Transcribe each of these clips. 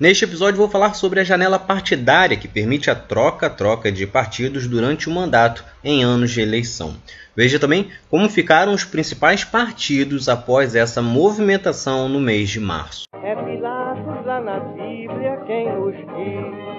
Neste episódio vou falar sobre a janela partidária que permite a troca-troca de partidos durante o mandato em anos de eleição. Veja também como ficaram os principais partidos após essa movimentação no mês de março. É Pilatos lá na Bíblia quem nos diz.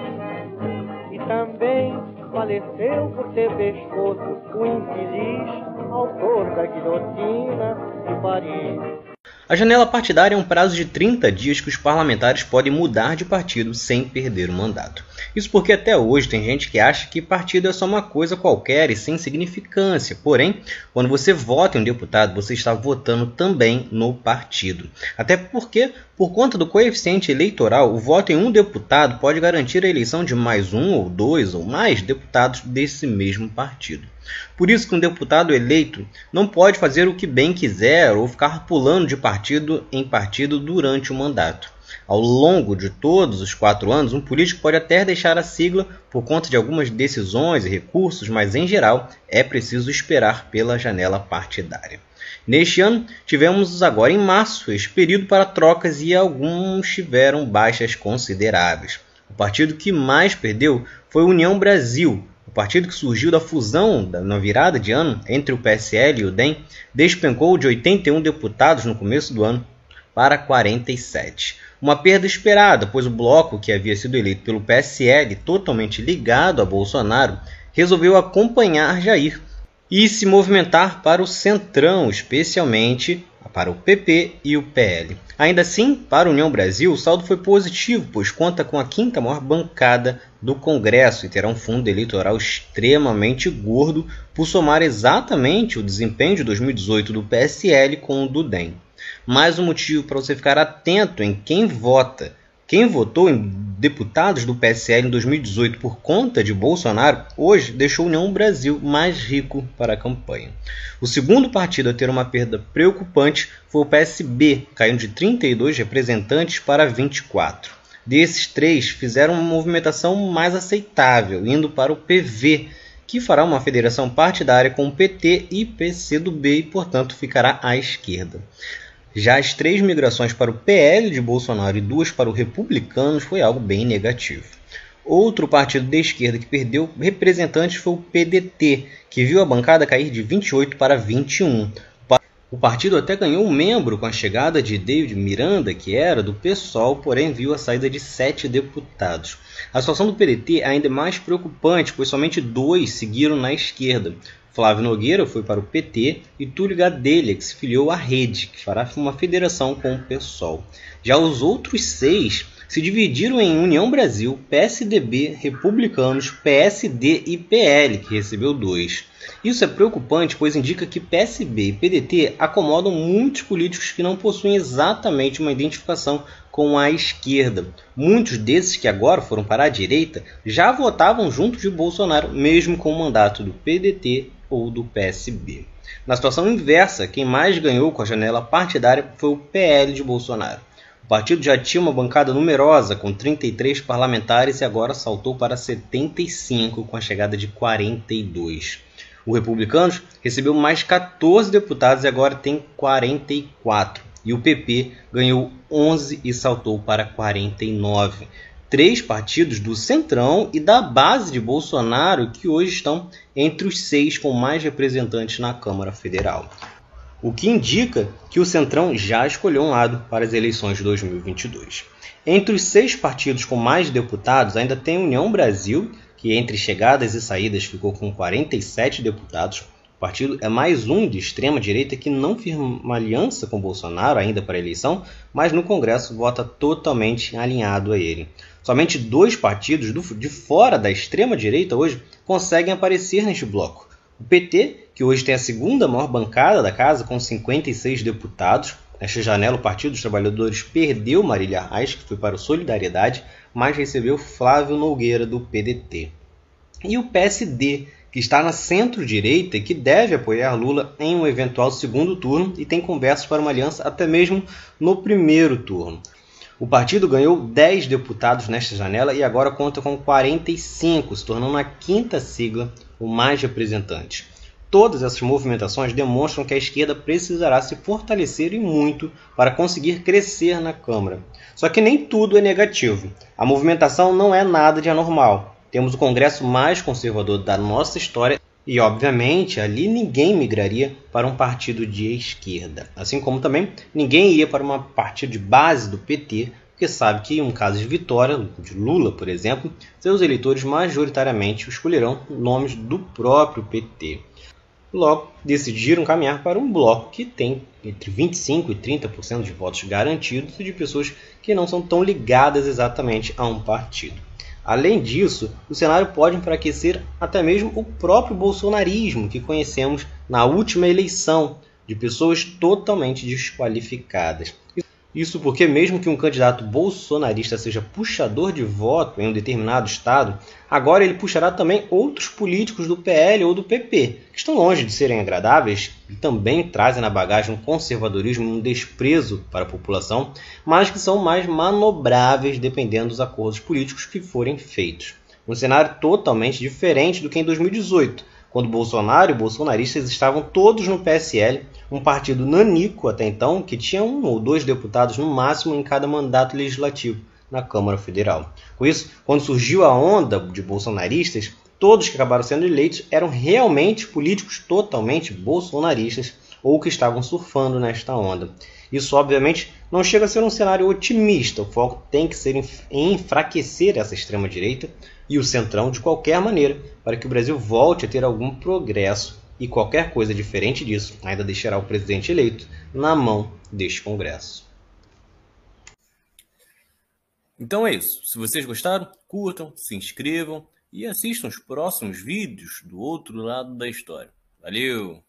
E também faleceu por ter pescoço o infeliz autor da guilhotina de Paris. A janela partidária é um prazo de 30 dias que os parlamentares podem mudar de partido sem perder o mandato. Isso porque até hoje tem gente que acha que partido é só uma coisa qualquer e sem significância. Porém, quando você vota em um deputado, você está votando também no partido. Até porque, por conta do coeficiente eleitoral, o voto em um deputado pode garantir a eleição de mais um ou dois ou mais deputados desse mesmo partido. Por isso que um deputado eleito não pode fazer o que bem quiser ou ficar pulando de partido em partido durante o mandato. Ao longo de todos os quatro anos, um político pode até deixar a sigla por conta de algumas decisões e recursos, mas em geral é preciso esperar pela janela partidária. Neste ano, tivemos agora em março esse período para trocas e alguns tiveram baixas consideráveis. O partido que mais perdeu foi União Brasil, partido que surgiu da fusão na virada de ano entre o PSL e o DEM despencou de 81 deputados no começo do ano para 47. Uma perda esperada, pois o bloco que havia sido eleito pelo PSL, totalmente ligado a Bolsonaro, resolveu acompanhar Jair e se movimentar para o centrão, especialmente para o PP e o PL. Ainda assim, para a União Brasil, o saldo foi positivo, pois conta com a quinta maior bancada do Congresso e terá um fundo eleitoral extremamente gordo por somar exatamente o desempenho de 2018 do PSL com o do DEM. Mais um motivo para você ficar atento em quem vota quem votou em deputados do PSL em 2018 por conta de Bolsonaro, hoje deixou União Brasil mais rico para a campanha. O segundo partido a ter uma perda preocupante foi o PSB, caindo de 32 representantes para 24. Desses três, fizeram uma movimentação mais aceitável, indo para o PV, que fará uma federação partidária com o PT e PCdoB e, portanto, ficará à esquerda. Já as três migrações para o PL de Bolsonaro e duas para o Republicanos foi algo bem negativo. Outro partido de esquerda que perdeu representantes foi o PDT, que viu a bancada cair de 28 para 21. O partido até ganhou um membro com a chegada de David Miranda, que era do PSOL, porém viu a saída de sete deputados. A situação do PDT é ainda mais preocupante, pois somente dois seguiram na esquerda. Flávio Nogueira foi para o PT e Túlio Gadelha, que se filiou à Rede, que fará uma federação com o PSOL. Já os outros seis se dividiram em União Brasil, PSDB, Republicanos, PSD e PL, que recebeu dois. Isso é preocupante, pois indica que PSB e PDT acomodam muitos políticos que não possuem exatamente uma identificação com a esquerda. Muitos desses que agora foram para a direita já votavam junto de Bolsonaro, mesmo com o mandato do PDT ou do PSB. Na situação inversa, quem mais ganhou com a janela partidária foi o PL de Bolsonaro. O partido já tinha uma bancada numerosa, com 33 parlamentares, e agora saltou para 75 com a chegada de 42. O Republicanos recebeu mais 14 deputados e agora tem 44. E o PP ganhou 11 e saltou para 49 três partidos do Centrão e da base de Bolsonaro que hoje estão entre os seis com mais representantes na Câmara Federal. O que indica que o Centrão já escolheu um lado para as eleições de 2022. Entre os seis partidos com mais deputados, ainda tem União Brasil, que entre chegadas e saídas ficou com 47 deputados, partido é mais um de extrema direita que não firma aliança com Bolsonaro ainda para a eleição, mas no Congresso vota totalmente alinhado a ele. Somente dois partidos do, de fora da extrema direita hoje conseguem aparecer neste bloco. O PT, que hoje tem a segunda maior bancada da casa, com 56 deputados. Nesta janela, o Partido dos Trabalhadores perdeu Marília Reis, que foi para o Solidariedade, mas recebeu Flávio Nogueira, do PDT. E o PSD, que está na centro-direita e que deve apoiar Lula em um eventual segundo turno e tem conversas para uma aliança até mesmo no primeiro turno. O partido ganhou 10 deputados nesta janela e agora conta com 45, se tornando a quinta sigla com mais representantes. todas essas movimentações demonstram que a esquerda precisará se fortalecer e muito para conseguir crescer na Câmara. Só que nem tudo é negativo. A movimentação não é nada de anormal. Temos o Congresso mais conservador da nossa história e, obviamente, ali ninguém migraria para um partido de esquerda. Assim como também ninguém ia para um partido de base do PT, porque sabe que, em um caso de vitória, de Lula, por exemplo, seus eleitores majoritariamente escolherão nomes do próprio PT. Logo, decidiram caminhar para um bloco que tem entre 25% e 30% de votos garantidos de pessoas que não são tão ligadas exatamente a um partido. Além disso, o cenário pode enfraquecer até mesmo o próprio bolsonarismo que conhecemos na última eleição, de pessoas totalmente desqualificadas. Isso porque, mesmo que um candidato bolsonarista seja puxador de voto em um determinado estado, agora ele puxará também outros políticos do PL ou do PP, que estão longe de serem agradáveis e também trazem na bagagem um conservadorismo e um desprezo para a população, mas que são mais manobráveis dependendo dos acordos políticos que forem feitos. Um cenário totalmente diferente do que em 2018, quando Bolsonaro e bolsonaristas estavam todos no PSL, um partido nanico até então, que tinha um ou dois deputados no máximo em cada mandato legislativo na Câmara Federal. Com isso, quando surgiu a onda de bolsonaristas, todos que acabaram sendo eleitos eram realmente políticos totalmente bolsonaristas ou que estavam surfando nesta onda. Isso, obviamente, não chega a ser um cenário otimista. O foco tem que ser em enfraquecer essa extrema-direita e o centrão de qualquer maneira, para que o Brasil volte a ter algum progresso. E qualquer coisa diferente disso ainda deixará o presidente eleito na mão deste Congresso. Então é isso. Se vocês gostaram, curtam, se inscrevam e assistam os próximos vídeos do outro lado da história. Valeu!